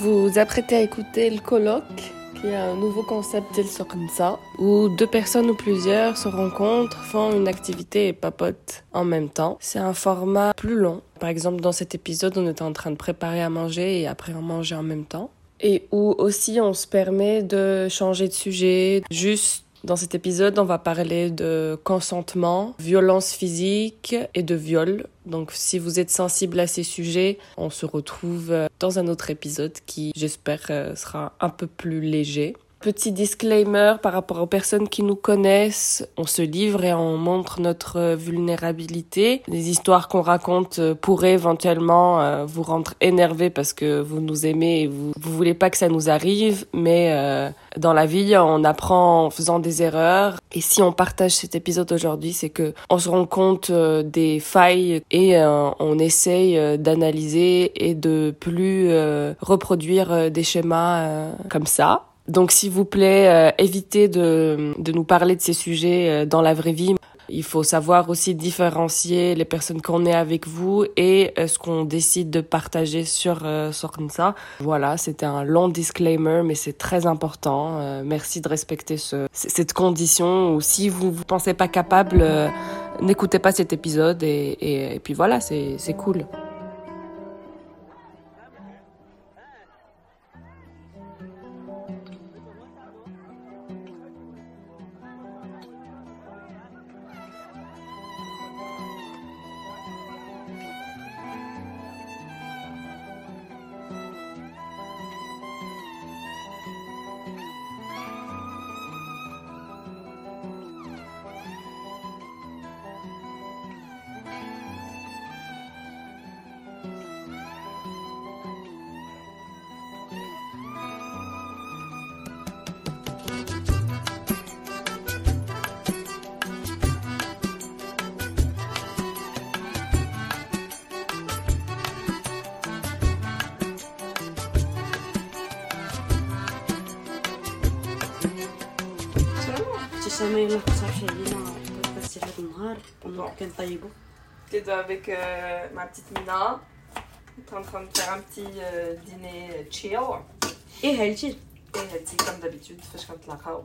Vous vous apprêtez à écouter le colloque, qui est un nouveau concept d'Il Soqnsa, où deux personnes ou plusieurs se rencontrent, font une activité et papotent en même temps. C'est un format plus long. Par exemple, dans cet épisode, on était en train de préparer à manger et après en manger en même temps. Et où aussi on se permet de changer de sujet, juste dans cet épisode, on va parler de consentement, violence physique et de viol. Donc si vous êtes sensible à ces sujets, on se retrouve euh, dans un autre épisode qui, j'espère, euh, sera un peu plus léger. Petit disclaimer par rapport aux personnes qui nous connaissent, on se livre et on montre notre vulnérabilité. Les histoires qu'on raconte euh, pourraient éventuellement euh, vous rendre énervé parce que vous nous aimez et vous, vous voulez pas que ça nous arrive, mais euh, dans la vie, on apprend en faisant des erreurs. Et si on partage cet épisode aujourd'hui, c'est que on se rend compte des failles et on essaye d'analyser et de plus reproduire des schémas comme ça. Donc s'il vous plaît, euh, évitez de, de nous parler de ces sujets euh, dans la vraie vie. Il faut savoir aussi différencier les personnes qu'on est avec vous et euh, ce qu'on décide de partager sur euh, ça. Voilà, c'était un long disclaimer, mais c'est très important. Euh, merci de respecter ce, cette condition. Ou si vous vous pensez pas capable, n'écoutez pas cet épisode et, et, et puis voilà, c'est cool. avec euh, ma petite Mina. On est en train de faire un petit euh, dîner chill. ايه هالتي Et هادي comme d'habitude فاش كنتلاقاو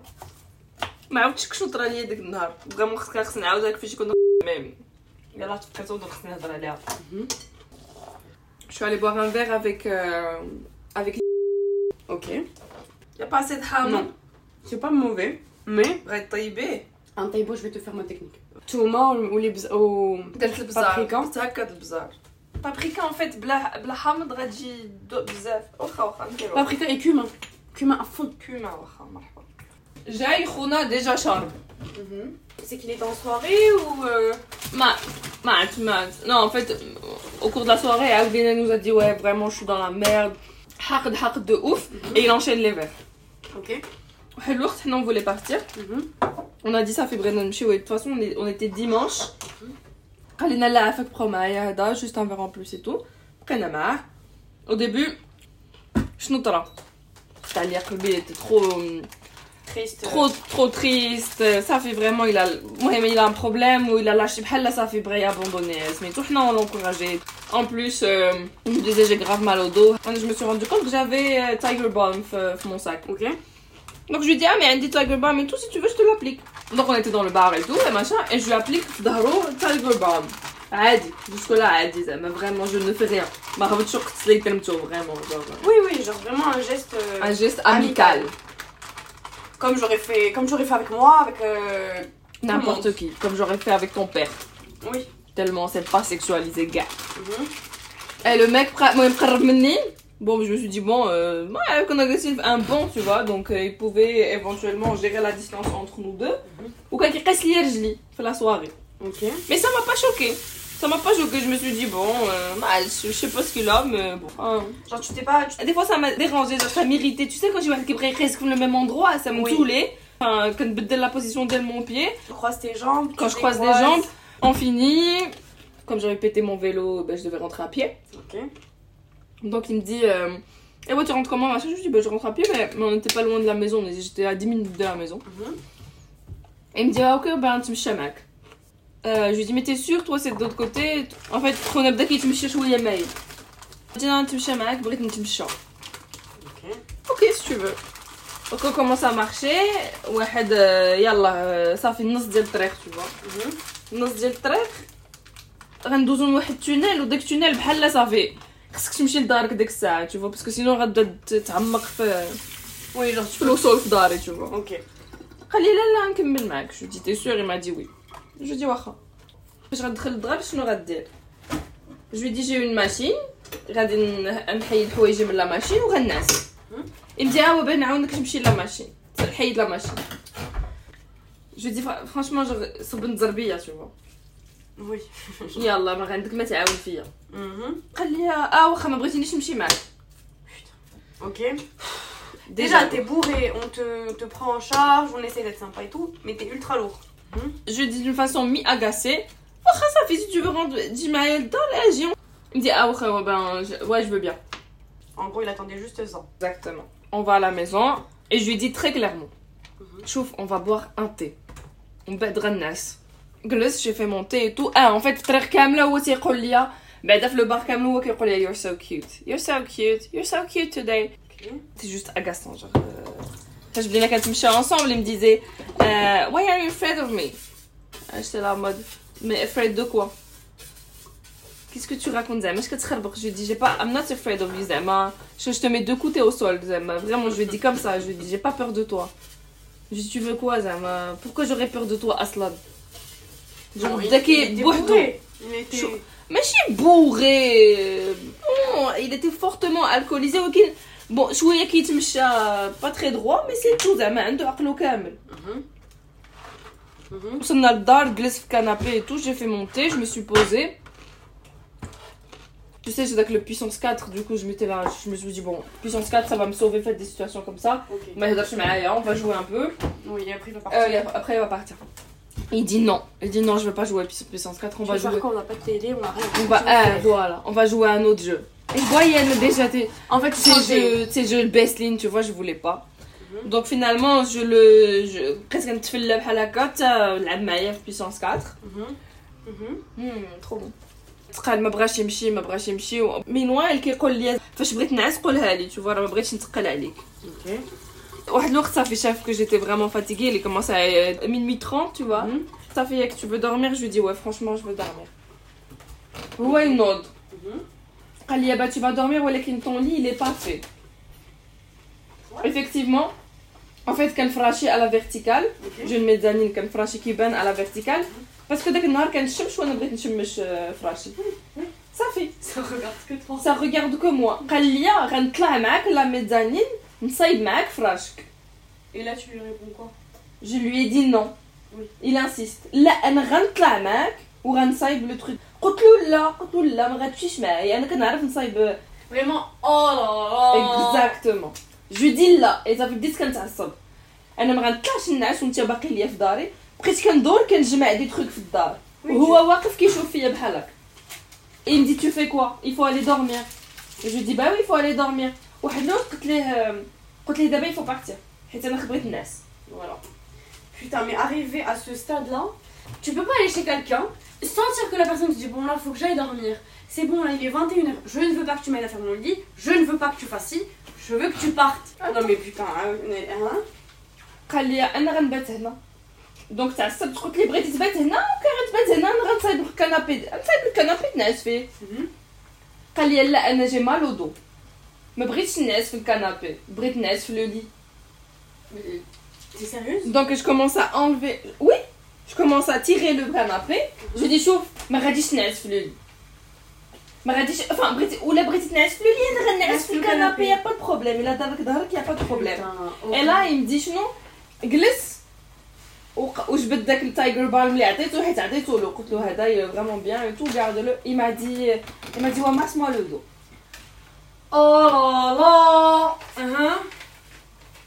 ما عاودتش كشوطرة ليا داك النهار بغا خصك خصني نعاودها كيفاش كنا ميم يلا تبقى تود خصني نهضر عليها Je suis allée boire un verre avec euh, avec اوكي y a pas assez de ham Non. سي با موفي مي بغيت طيبيه غنطيبو جو تو فيغ ما تكنيك الثومه ولي بز و درت البزار بابريكا. درت هكا البزار بابريكا ان فيت بلا بلا حامض غتجي دو بزاف واخا واخا نديرو بابريكا اي كومان كومان افون كوما واخا مرحبا جاي خونا ديجا شارب C'est qu'il est en soirée ou. Euh... Ma, Matt, Matt. Non, en fait, au cours de la soirée, Albina nous a dit Ouais, vraiment, je suis dans la merde. Haqd, haqd de ouf. Et il enchaîne les verres. اوكي Lourd, on voulait partir. Mhm. On a dit ça fait Brennan chez De toute façon, on, est, on était dimanche. Mhm. Kalina l'a fait promaya, juste un verre en plus et tout. Prenamar. Au début, je là. C'est-à-dire que lui était trop. Euh, triste. Trop, trop triste. Ça fait vraiment. Il a, il a un problème ou il a lâché. Ça fait vrai abandonné. Mais tout le monde l'a encouragé. En plus, euh, me disais j'ai grave mal au dos. Je me suis rendu compte que j'avais euh, Tiger Balm dans euh, mon sac. Ok. donc je lui dis ah mais Andy Tiger Balm et tout si tu veux je te l'applique donc on était dans le bar et tout et machin et je lui applique في ظهره Tiger Balm عادي jusque là عادي زعما vraiment je ne fais rien ما عرفتش وقت اللي كلمته vraiment genre وي وي جور فريمون ان جيست un geste amical comme j'aurais fait comme j'aurais fait avec moi avec euh, n'importe qui comme j'aurais fait avec ton père oui tellement c'est pas sexualisé gars Mhm. et le mec pra- moi il me قرب مني Bon, je me suis dit, bon, euh, ouais, Konagosif, un bon, tu vois, donc euh, il pouvait éventuellement gérer la distance entre nous deux. Mhm. Ou quand il casse l'IRGLI, fait la soirée. Ok. Mais ça m'a pas choqué. Ça m'a pas choqué, je me suis dit, bon, bah, je, je sais pas ce qu'il a, mais bon. Hein. Genre, tu t'es pas. Des fois, ça m'a dérangé, ça m'irritait. Tu sais, quand je vois qu'il reste le même endroit, ça me saoulait. Enfin, quand je la position de mon pied. Tu croises tes jambes. Quand je croise des jambes, on finit. Comme j'avais pété mon vélo, ben, je devais rentrer à pied. Ok. Donc il me dit euh, Et ouais, tu rentres comment machin Je lui dis bah, Je rentre à pied, mais, mais on n'était pas loin de la maison. mais J'étais à 10 minutes de la maison. Mhm. Et il me dit Ah, ok, ben tu me chamak. Euh, je lui dis Mais t'es sûr, toi, c'est de l'autre côté En fait, on a بدك تمشي شوية مايل. قلت له انت مشى معاك بغيت نتمشى Ok. Ok, si tu veux. Donc on commence à marcher. واحد آه، يلا صافي النص ديال الطريق tu vois. Mhm. النص ديال الطريق غندوزو من واحد التونيل وداك التونيل بحال صافي خصك تمشي لدارك ديك الساعة تشوفو باسكو سينو غتبدا تتعمق في genre tu في الوصول في داري تشوفو. Ok. قال لي لا لا نكمل معاك. جو دي تي سور ما دي وي جو دي واخا. باش غندخل للدار شنو غدير؟ جو دي جي اون ماشين غادي نحيد حوايجي من لا ماشين وغنعس يمدي ها هو باه نعاونك تمشي لا ماشين حيد لا ماشين جو دي فرانشمون جو صب نزربيه شوفو Oui. يلا ما عندك ما تعاون فيا Mhm. قال لي اه واخا ما بغيتينيش نمشي معاك Ok. Déjà, t'es bourré, on te, te prend en charge, on essaie d'être sympa et tout, mais t'es ultra lourd. je dis d'une façon mi-agacée واخا صافي si tu veux rendre تجي معايا للدار اجي il me dit ah واخا ouais, ben je- ouais je veux bien En gros, il attendait juste ça. exactement on va à la maison et je lui dis très clairement Mhm. شوف on va boire un thé ونبعد الناس جلست j'ai fait mon thé et tout اه en fait الطريق كامله هو تيقول لي بعدا في لو بار كامل هو كيقول لي you're so cute you're so cute you're so cute today Ok. c'est juste agaçant genre euh, فاش بدينا كنتمشاو ensemble il me disait euh, why are you afraid of me Ah, j'étais là en mode mais afraid de quoi Qu'est-ce que tu racontes زعما اش كتخربق je lui dis j'ai pas I'm not afraid of you زعما je, je te mets deux coups t'es au sol زعما vraiment je lui dis comme ça je lui dis j'ai pas peur de toi je lui dis tu veux quoi زعما pourquoi j'aurais peur de toi اصلا genre Non, il- بدا il كي était بوحدو bourré. Il était. Chaud. ماشي bourré non il était fortement alcoolisé ولكن bon شويه كيتمشى pas très droit mais c'est tout زعما عنده عقله كامل Mhm. Mhm. وصلنا للدار جلست في كنابي et tout j'ai fait mon thé je me suis posée tu sais j'ai avec le puissance 4 du coup je m'étais là je me suis dit bon puissance 4 ça va me sauver faites des situations comme ça Ok. ما يهضرش معايا on va jouer un peu Oui, et après, il va partir. euh, et après il va partir il dit non il dit non je veux pas jouer puissance 4 on Tu va veux faire jouer quoi On n'a pas de télé, on a rien. on va Qu'est-ce qu'on ah, fait voilà on va jouer à un autre jeu et voyez déjà t'es En fait, ces c'est jeux, ces jeux Bestline, tu vois, je voulais pas. Mhm. Donc finalement, je le. Je, presque un petit peu de la cote, la meilleure puissance 4. Mhm. Mhm. Hmm, trop bon. تقال ما بغاش يمشي ما بغاش يمشي من وين كيقول لي فاش بغيت نعس قولها لي tu vois راه ما بغيتش نتقل عليك Ok. ça fait chef que j'étais vraiment fatiguée, il est commencé à minuit 30, tu vois. Mhm. Ça fait que tu veux dormir, je lui dis ouais, franchement, je veux dormir. Ouais, non. Ali, bah, tu vas dormir, ouais, ton lit, il est pas fait. Effectivement, en fait, quand frachi à la verticale, j'ai une mezzanine, quand frachi qui ben à la verticale, parce que dès que le je suis je vais euh, frachi. Ça fait. Ça regarde que toi. Ça regarde que moi. Ali, rentre là, la mezzanine. نصايب معاك فراشك Et là, tu lui réponds quoi جو lui ai dit non Oui. il insiste لا انا غنطلع معاك وغنصايب لو تروك قلت له لا قلت له لا ما غتمشيش معايا انا كنعرف نصايب Vraiment, oh là là اكزاكتومون جو دي لا اي صافي بديت كنتعصب انا ما غنطلعش نعس وانت باقي ليا في داري بقيت كندور كنجمع دي تروك في الدار Oui, وهو واقف كيشوف فيا بحال هكا il me dit tu fais quoi il faut aller dormir et je dis bah oui il faut aller dormir واحد الوقت قلت ليه قلت ليه دابا il faut partir حيت انا خبريت الناس Voilà. Putain, mais arrivé à ce stade-là, tu peux pas aller chez quelqu'un, sentir que la personne te dit Bon, là, faut que j'aille dormir. C'est bon, là, il est 21h. Je ne veux pas que tu m'aides à faire mon lit. Je ne veux pas que tu fasses ci. Je veux que tu partes. Ah non, mais putain, hein, hein قال لي انا غنبات هنا دونك تعصبت قلت ليه بغيتي تبات هنا اوكي غتبات هنا انا غنصايب الكنابي غنصايب الكنابي تنعس فيه Mhm. قال لي لا انا جي مال دو ما بغيتش نعس في الكنابي بغيت نعس في لو لي Mais T'es sérieuse Donc je commence à enlever. Oui, je commence à tirer le canapé. Je dis شوف ما غاديش نعس في لولي. ما غاديش enfin بغيتي ولا بغيتي تنعس في لولي انا غنعس في الكنابي يا با دو بروبليم الا دارك ظهرك يا با دو بروبليم. Putain, اي لا il me dit شنو جلس وق- وجبد داك التايجر بالم اللي عطيته حيت عطيته له قلت له هذا فريمون بيان اي تو garde le il m'a dit il m'a dit ouais masse moi le dos. Oh là là Hein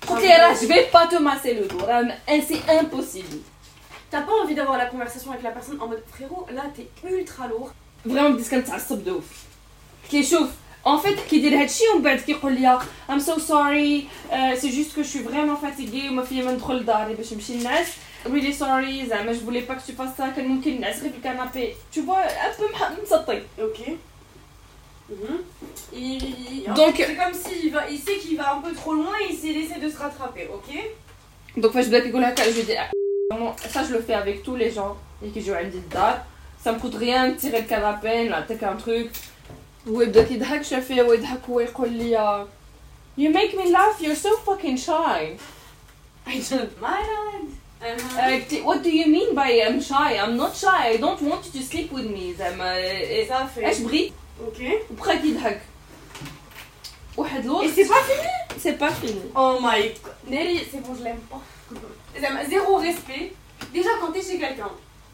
قلت لي راه je vais pas te masser le dos راه م- c'est impossible. T'as pas envie d'avoir la conversation avec la personne en mode frérot, là t'es ultra lourd. فريمون بديت كنتعصب دوف قلت ليه شوف ان فيت كيدير هادشي ومن بعد كيقول لي ام سو سوري سي جوست كو شو فريمون فاتيغي وما فيا ما ندخل لداري باش نمشي نعس ريلي سوري زعما جو فولي با كو تو فاس سا كان ممكن نعس غير في الكنابي تو فوا ان بو مسطي Ok. Mhm. Il- en Donc- fait, c'est comme s'il va, il sait qu'il va un peu trop loin et il s'est laissé de se rattraper, ok Donc فاش بدا كيقول هكا je dis vraiment ça je le fais avec tous les gens اللي كيجيو عندي الدار ça me coûte rien de tirer le canapé نعطيك un truc هو يبدا كيضحك شافيه هو يضحك هو يقول لي You make me laugh you're so fucking shy I don't mind. Uh-huh. Uh, what do you mean by I'm shy? I'm not shy. I don't want you to sleep with me. زعما إيه، ça fait. ايش بغيت Ok. وبقى كيضحك واحد Et لوط c'est pas fini سي با فيني Oh my god. Nelly, c'est bon, je l'aime pas. Zama, Zéro respect. Déjà, quand t'es chez quelqu'un,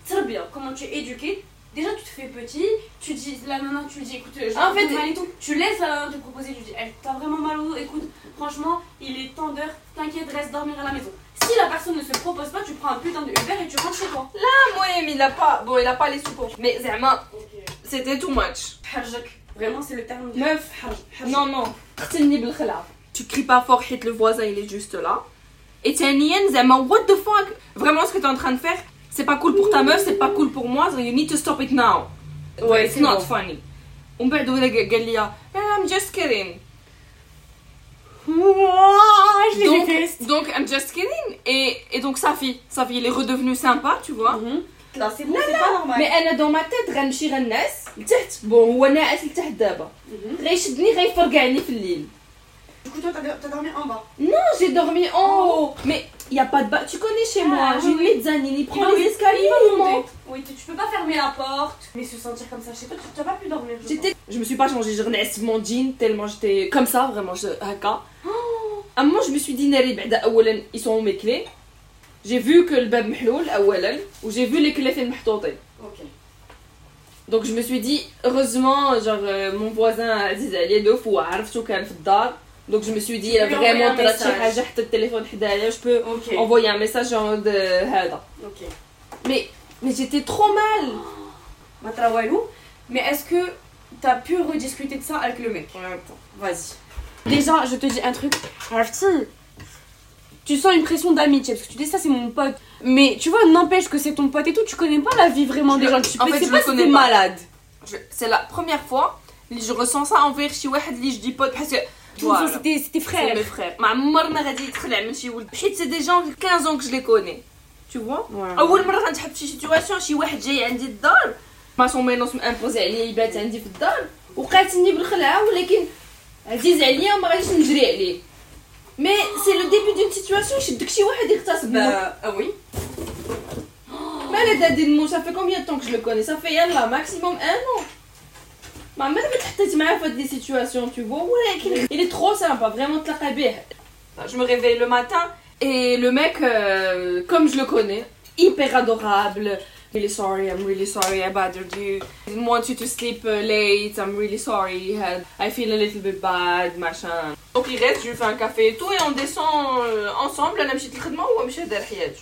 très bien, comment tu es éduqué. Déjà, tu te fais petit, tu dis, la nana, tu lui dis, écoute, j'ai En un peu fait- mal et tout. Tu laisses la nana te proposer, tu lui dis, elle, t'as vraiment mal au dos, écoute, franchement, il est temps d'heure, t'inquiète, reste dormir à la maison. Si la personne ne se propose pas, tu prends un putain de Uber et tu rentres chez toi. Là, moi, il a pas. Bon, il a pas les supports. Mais Zama, c'était too much. Vraiment, c'est le terme. Meuf, non, non. Tu cries pas fort, hit le voisin, il est juste là. Et t'es un yen, Zama, what the fuck? Vraiment, ce que t'es en train de faire, c'est pas cool pour ta meuf, c'est pas cool pour moi, so you need to stop it now. Ouais, it's not funny. On. I'm just kidding. Ouah, je les donc, déteste. donc I'm just kidding et, et donc Safi Safi il est redevenu sympa tu vois Là, c'est bon, c'est pas normal. مي انا دو ما تيت غنمشي غنعس لتحت بون هو ناعس لتحت دابا Mhm. غيشدني غيفرقعني في الليل Du coup, toi, t'as t'as dormi en bas. Non, j'ai dormi en haut. Mais Il n'y a pas de bas. Tu connais chez moi, ah, j'ai une mezzanine, il eh les escaliers, il monte. Oui, tu peux pas fermer la porte. Mais se sentir comme ça chez toi, tu n'as pas pu dormir. J'étais, je me suis pas changée, je renais mon jean tellement j'étais comme ça, vraiment, je, haka. Oh. À un moment, je me suis dit, Nari, ben, ils sont où mes clés? J'ai vu que le bab mahloul, ou j'ai vu les clés fait mahtoté. Ok. Donc je me suis dit, heureusement, genre, euh, mon voisin Aziz Ali, de fou, arf, tout dans le dar. Donc je me suis dit, il a Tu lui as envoyé vraiment un طرات شي message. حاجة حتى التليفون حدايا, je peux Ok. envoyer un message en mode euh, هذا. Ok. Mais, mais j'étais trop mal. Matrawalou. Mais est-ce que t'as pu rediscuter de ça avec le mec Vas-y. Déjà, je te dis un truc. Rafti, tu sens une pression d'amitié parce que tu dis ça, c'est mon pote. Mais tu vois, n'empêche que c'est ton pote et tout, tu connais pas la vie vraiment Je des le- gens. Tu en sais fait, pas je le si connais t'es pas. malade. Je- C'est la première fois que je ressens ça envers شي واحد اللي je dis pote parce que Tout ça, voilà, c'était c'était c'est frère. mes frères. ما عمرنا غادي يتخلع من شي ولد حيت c'est des gens 15 ans que je les connais. Tu vois Voilà. اول مره غنتحط في شي سيتواسيون شي واحد جاي عندي الدار ما سون مينوس امبوزي عليا يبات عندي في الدار وقاتلني بالخلعه ولكن عزيز عليا وما غاديش نجري عليه مي سي لو ديبي دون سيتواسيون يشدك شي واحد يغتصب Bah, ah oui. مالك دادي المو ça fait combien de temps que je le connais ça fait يلا maximum un an ما عمري ما تحطيت معاه في هاد لي سيتواسيون tu vois ولكن il est trop sympa vraiment تلاقى به je me réveille le matin et le mec euh, comme je le connais hyper adorable really sorry I'm really sorry I bothered you I didn't want you to sleep uh, late I'm really sorry I feel a little bit bad machin donc il reste je lui fais un café et tout et on descend euh, ensemble انا مشيت للخدمه وهو مشى دار حياته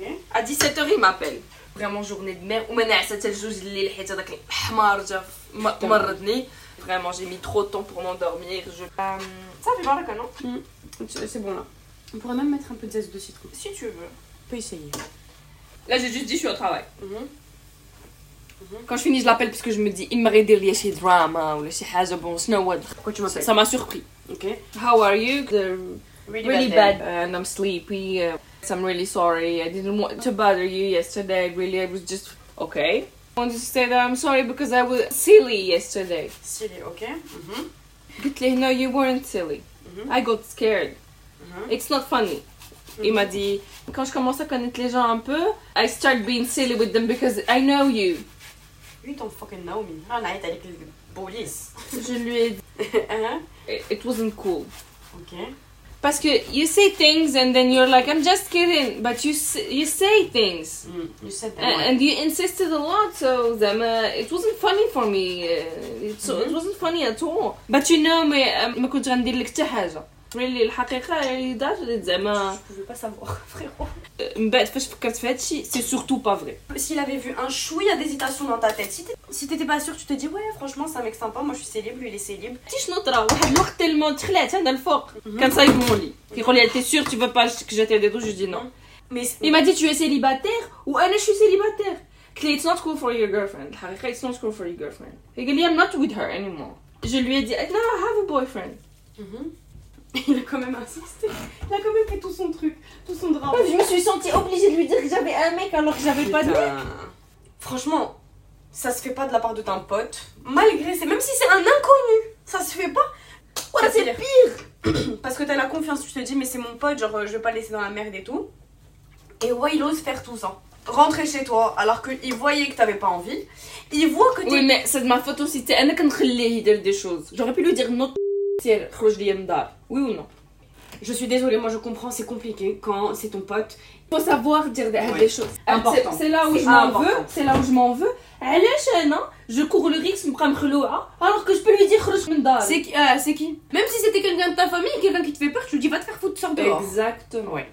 Ok. à 17h il m'appelle vraiment journée de merde وما نعسه حتى الجوج الليل حيت هذاك الحمار جا ف- m'endormir. Vraiment, j'ai mis trop de temps pour m'endormir. Je... Euh, ça voir la non. Hmm. C'est bon là. On pourrait même mettre un peu de zeste de citron. Si tu veux. On peut essayer. Là, j'ai juste dit je suis au travail. Mhm. Mhm. Quand je finis, je l'appelle parce que je me dis, il m'aurait chez drama ou chez bon, snow Pourquoi tu m'appelles Ça m'a surpris. Ok. How are you? Really, bad, and I'm sleepy. Uh, I'm really sorry. I didn't want to bother you yesterday. Really, I was just okay. I wanted to say that I'm sorry because I was silly yesterday. Silly, ok. Mhm. قلت له no you weren't silly. Mhm. I got scared. Mhm. It's not funny. Il m'a dit quand je commence à connaître les gens un peu, I start being silly with them because I know you. Lui, ton fucking Naomi. Ah, là, avec la police. Je lui ai dit Hein? it it wasn't cool. Ok. Parce que you say things and then you're like I'm just kidding, but you s- you say things. Mm. You said that. And, one. and you insisted a lot, so زعما it wasn't funny for me. Uh, It's, it wasn't funny at all. But you know me ما كنت غندير لك حتى حاجة. Really الحقيقة اللي دارت زعما Je pouvais pas savoir, frérot. من بعد فاش فكرت في هادشي c'est surtout pas vrai. S'il avait vu un chouïa d'hésitation dans ta tête, si t'é- si t'étais pas sûr, tu te dis ouais, franchement, c'est un mec sympa, moi je suis célib, lui il est célib. عرفتي شنو طرا واحد الوقت تلمون تخلعت انا الفوق كان صايبهم لي كيقول لي t'es sûr tu veux pas que je t'aide et tout je dis non. Mais Il m'a dit tu es célibataire ou انا je suis célibataire. قلت لي it's not cool for your girlfriend الحقيقة it's not cool for your girlfriend. قال لي I'm not with her anymore. Je lui ai dit, no, I have a boyfriend. Mhm. il a quand même insisté. Il a quand même fait tout son truc, tout son drame. je me suis sentie obligée de lui dire que j'avais un mec alors que j'avais pas de mec. Franchement, ça se fait pas de la part de ton pote. Malgré, c'est même si c'est un inconnu, ça se fait pas. Ouais, c'est pire. Parce que t'as la confiance, tu te dis mais c'est mon pote, genre je vais pas le laisser dans la merde et tout. Et ouais, il ose faire tout ça rentrer chez toi alors qu'il voyait que t'avais pas envie. Il voit que tu. Oui, mais c'est de ma faute aussi. C'est Anna qui des choses. J'aurais pu lui dire non. C'est oui ou non? Je suis désolée, moi je comprends, c'est compliqué quand c'est ton pote. Il faut savoir dire des, choses. C'est là où je m'en veux, c'est là où je m'en hein. veux. Je cours le risque de me hein. alors que je peux lui dire C'est qui, euh, C'est qui? Même si c'était quelqu'un de ta famille, quelqu'un qui te fait peur, tu lui dis va te faire foutre, sors dehors. Exactement. Ouais.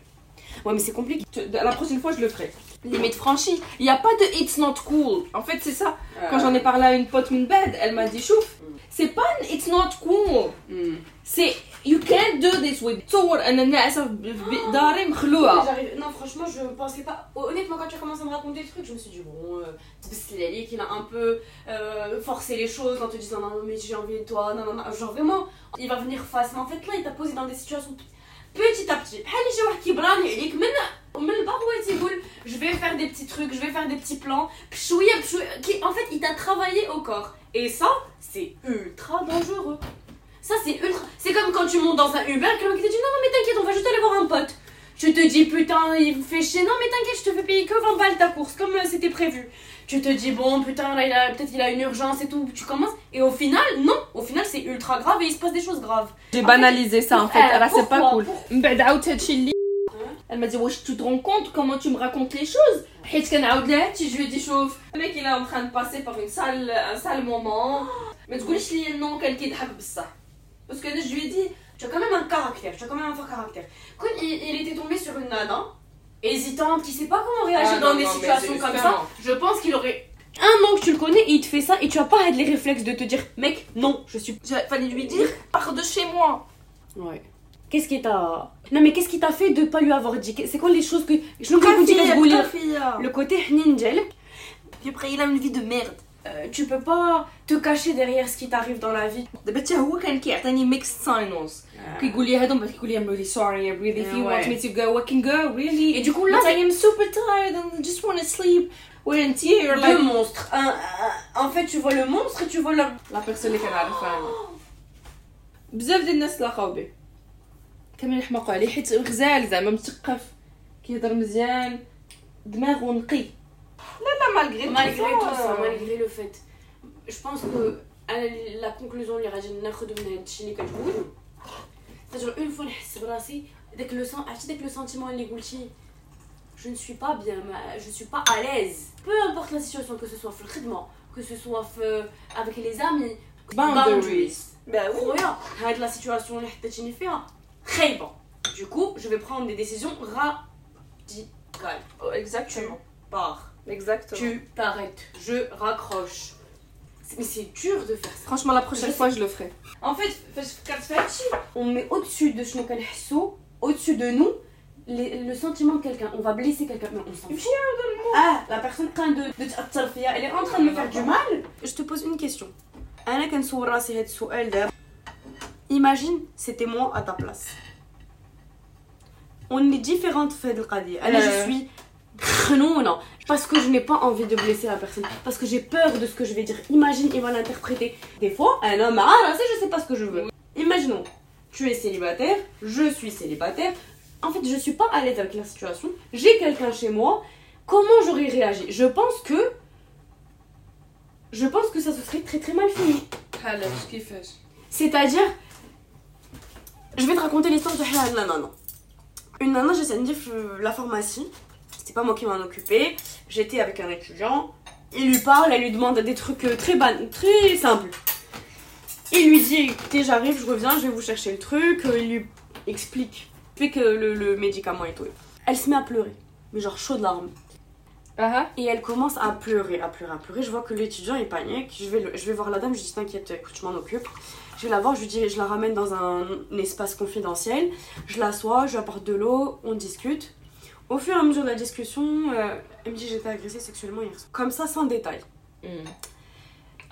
Ouais, mais c'est compliqué. La prochaine fois, je le ferai. Limite franchie. Il n'y a pas de it's not cool. En fait, c'est ça. Euh. Quand j'en ai parlé à une pote, une elle m'a dit chouf C'est pas un it's not cool. Hmm. C'est you can't do this with تصور ان الناس بداري مخلوعه. J'arrive- Non, franchement, je pensais pas. Honnêtement, quand tu as commencé à me raconter le truc, je me suis dit, bon, euh, c'est Lali qui a un peu euh, forcé les choses en te disant, non, mais j'ai envie de toi, non, non, non. Genre vraiment, il va venir face. Mais en fait, là, il t'a posé dans des situations petit à petit. بحال شي واحد كيبراني عليك من من الباب هو تيقول je vais faire des petits trucs, je vais faire des petits plans. بشوية بشوية. Qui- En fait, il t'a travaillé au corps. Et ça, c'est ultra dangereux. Ça, c'est ultra. C'est comme quand tu montes dans un Uber, quelqu'un qui te dit non, non, mais t'inquiète, on va juste aller voir un pote. Tu te dis putain, il fait chier. Non, mais t'inquiète, je te fais payer que 20 balles ta course, comme euh, c'était prévu. Tu te dis bon, putain, là, il a, peut-être il a une urgence et tout. Tu commences. Et au final, non. Au final, c'est ultra grave et il se passe des choses graves. J'ai banalisé ça en fait. Euh, ah, là, c'est pas cool. Pour... Hein Elle m'a dit, wesh, tu te rends compte comment tu me racontes les choses? Je lui ai dit, chauffe. Le mec, il est en train de passer par une sale, un sale moment. Mais tu connais, je lui ai dit non, quelqu'un de ça. Parce que je lui ai dit, Tu as quand même un caractère. Tu as quand même un fort caractère. Quand il, il était tombé sur une nana, hésitante, qui sait pas comment réagir Ah, dans non, des non, mais situations comme ça, justement. je pense qu'il aurait un an que tu le connais et il te fait ça et tu as pas les réflexes de te dire mec, non, je suis. il fallait lui dire pars de chez moi Ouais. Qu'est-ce qui t'a. Non, mais qu'est-ce qui t'a fait de pas lui avoir dit C'est quoi les choses que. Je ne peux pas dire Le côté Ninjel, puis après il a une vie de merde euh, tu peux pas te cacher derrière ce qui t'arrive dans la vie. دابا حتى هو كان كيعطيني mixed signals كيقول لي هادو بعد كيقول لي ام سوري ام ريلي if you want me to go I can go really. And you go like I am super tired and just want to sleep. Where in tears you're like le monstre en fait tu vois le monstre بزاف ديال الناس تلاقاو به. كامل حماقو عليه حيت غزال زعما مثقف كيهضر مزيان دماغه نقي لا لا مالغري مالغري تو سا مالغري لو فيت جو بونس كو لا كونكلوزيون اللي غادي ناخذ من هادشي اللي كتقول. C'est-à-dire, une fois que le dès que le sentiment est goulti, je ne suis pas bien, je ne suis pas à l'aise. Peu importe la situation, que ce soit le traitement, que ce soit euh, avec les amis, boundaries. Ben oui. Avec la situation très bon. Du coup, je vais prendre des décisions radicales. Oh, exactement. Tu pars. Exactement. Tu t'arrêtes. Je raccroche. Mais c'est dur de faire ça. Franchement, la prochaine fois, je le ferai. En fait, on met au-dessus de Shnouk au-dessus de nous, les, le sentiment de quelqu'un. On va blesser quelqu'un, mais on s'en fout. Ah, la personne train de, de elle est en train de me faire du mal. Je te pose une question. Imagine, c'était moi à ta place. On est différentes, Fed Qadi. je euh. suis non non. parce que je n'ai pas envie de blesser la personne, parce que j'ai peur de ce que je vais dire. Imagine, il va l'interpréter. Des fois, un homme a ah, je sais pas ce que je veux. Imaginons, tu es célibataire, je suis célibataire. En fait, je ne suis pas à l'aise avec la situation. J'ai quelqu'un chez moi. Comment j'aurais réagi? Je pense que. Je pense que ça se serait très très mal fini. C'est-à-dire. Je vais te raconter l'histoire de Halal Nana. Une nana, de dire euh, la pharmacie pas moi qui m'en occupais. J'étais avec un étudiant, il lui parle, elle lui demande des trucs euh, très, ban très simples. Il lui dit écoutez, j'arrive, je reviens, je vais vous chercher le truc. Euh, il lui explique, puis que euh, le, médicament est tout. Elle se met à pleurer, mais genre chaud de larmes. Ah ah. Et elle commence à pleurer, à pleurer, à pleurer. Je vois que l'étudiant est panique. Je vais, je vais voir la dame, je lui dis T'inquiète, écoute, je m'en occupe. Je vais la voir, je lui dis Je la ramène dans un, un espace confidentiel. Je l'assois, je lui apporte de l'eau, on discute. Au fur et à mesure de la discussion, euh, elle me dit j'étais agressée sexuellement hier soir. Comme ça, sans détail. Mm.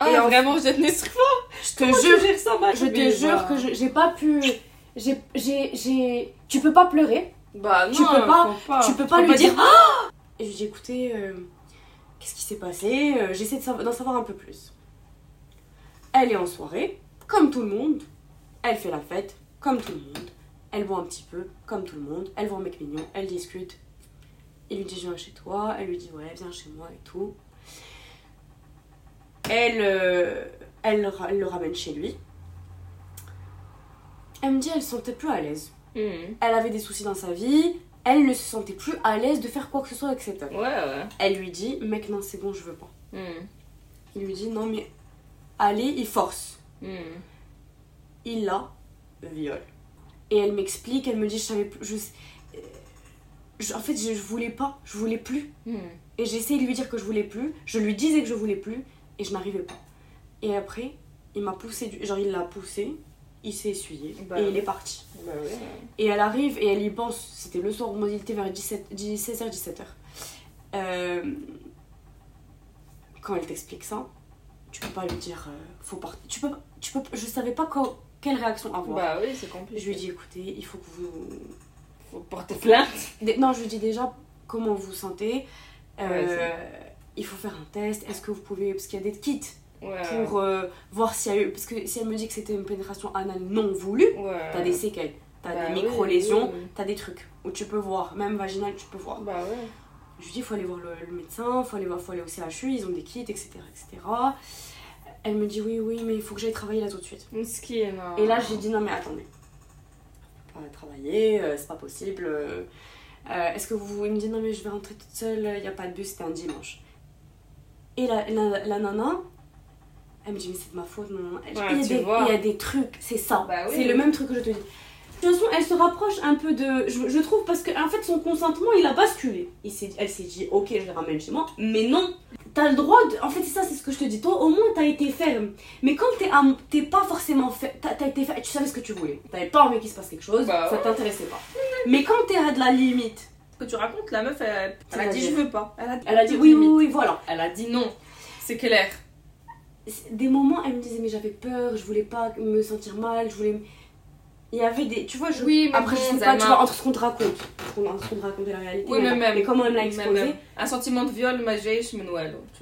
Ah, et vraiment, je tenais sur Je te jure, ça, je te jure que j'ai pas pu. J'ai, j'ai, Tu peux pas pleurer. Bah non, tu peux pas. pas. Tu peux pas lui dire. Ah et je lui dis écoutez, euh, qu'est-ce qui s'est passé euh, J'essaie d'en savoir un peu plus. Elle est en soirée, comme tout le monde. Elle fait la fête, comme tout le monde. Elle boit un petit peu, comme tout le monde. Elle voit un mec mignon, elle discute, il lui dit je viens chez toi. Elle lui dit ouais, viens chez moi et tout. Elle, euh, elle, le ra- elle le ramène chez lui. Elle me dit elle se sentait plus à l'aise. Mhm. Elle avait des soucis dans sa vie. Elle ne se sentait plus à l'aise de faire quoi que ce soit avec cet homme. Ouais, ouais. Elle lui dit mec non c'est bon je veux pas. Mhm. Il lui dit non mais allez il force. Mhm. Il la viole. Et elle m'explique, elle me dit je savais plus, je, je- en fait je, je voulais pas, je voulais plus. Mhm. Et j'essayais de lui dire que je voulais plus, je lui disais que je voulais plus et je n'arrivais pas. Et après il m'a poussé, du- genre il l'a poussé, il s'est essuyé Bah et il est parti. Bah, ouais. Et elle arrive et elle y pense, c'était le soir, il était vers 17, 16h, 17h. Euh, quand elle t'explique ça, tu peux pas lui dire, euh, faut partir. Tu peux, tu peux, je savais pas quand- quelle réaction avoir. Bah, oui, c'est compliqué. je lui dis, écoutez, il faut que vous. Faut porter plainte. Non, je lui dis déjà comment vous vous sentez. Euh, Ouais, il faut faire un test. Est-ce que vous pouvez. Parce qu'il y a des kits Ouais. pour euh, voir s'il y a eu. Parce que si elle me dit que c'était une pénétration anale non voulue, Ouais. t'as des séquelles, t'as Bah des micro-lésions, oui, oui. t'as des trucs où tu peux voir, même vaginal, tu peux voir. Bah, ouais. Je lui dis, il faut aller voir le, le médecin, il faut aller, voir, faut aller au CHU, ils ont des kits, etc., etc. Elle me dit, oui, oui, mais il faut que j'aille travailler là tout de suite. Hein. Et là, j'ai dit, non, mais attendez. Travailler, euh, c'est pas possible. euh, euh, Est-ce que vous. Il me dit, non, mais je vais rentrer toute seule, il n'y a pas de bus, c'était un dimanche. Et la, la, la nana, elle me dit, mais c'est de ma faute, non. Il y a Ouais, y a des trucs, c'est ça. Bah oui. C'est le même truc que je te dis. De toute façon, elle se rapproche un peu de. Je, je trouve parce qu'en en fait, son consentement, il a basculé. Il elle s'est dit, ok, je les ramène chez moi. Mais non, t'as le droit de. En fait, c'est ça, c'est ce que je te dis. Toi, au moins, t'as été ferme. Mais quand t'es am- t'es pas forcément fait. T'as t'as été ferme. Tu savais ce que tu voulais. T'avais pas envie qu'il se passe quelque chose. Bah ça ouais. t'intéressait pas. Mais quand t'es à de la limite. Ce que tu racontes, la meuf, elle, elle a dit je veux pas. Elle a, Elle a dit oui, oui, oui, voilà. Elle a dit non. C'est clair. Des moments, elle me disait, mais j'avais peur, je voulais pas me sentir mal, je voulais. Il y avait des. Tu vois, je. Oui, mais Après, je sais pas, tu vois, entre ce qu'on te raconte. Entre ce qu'on te raconte et la réalité. Oui, mais même. Et comment elle l'a exposé. Un sentiment de viol, ma.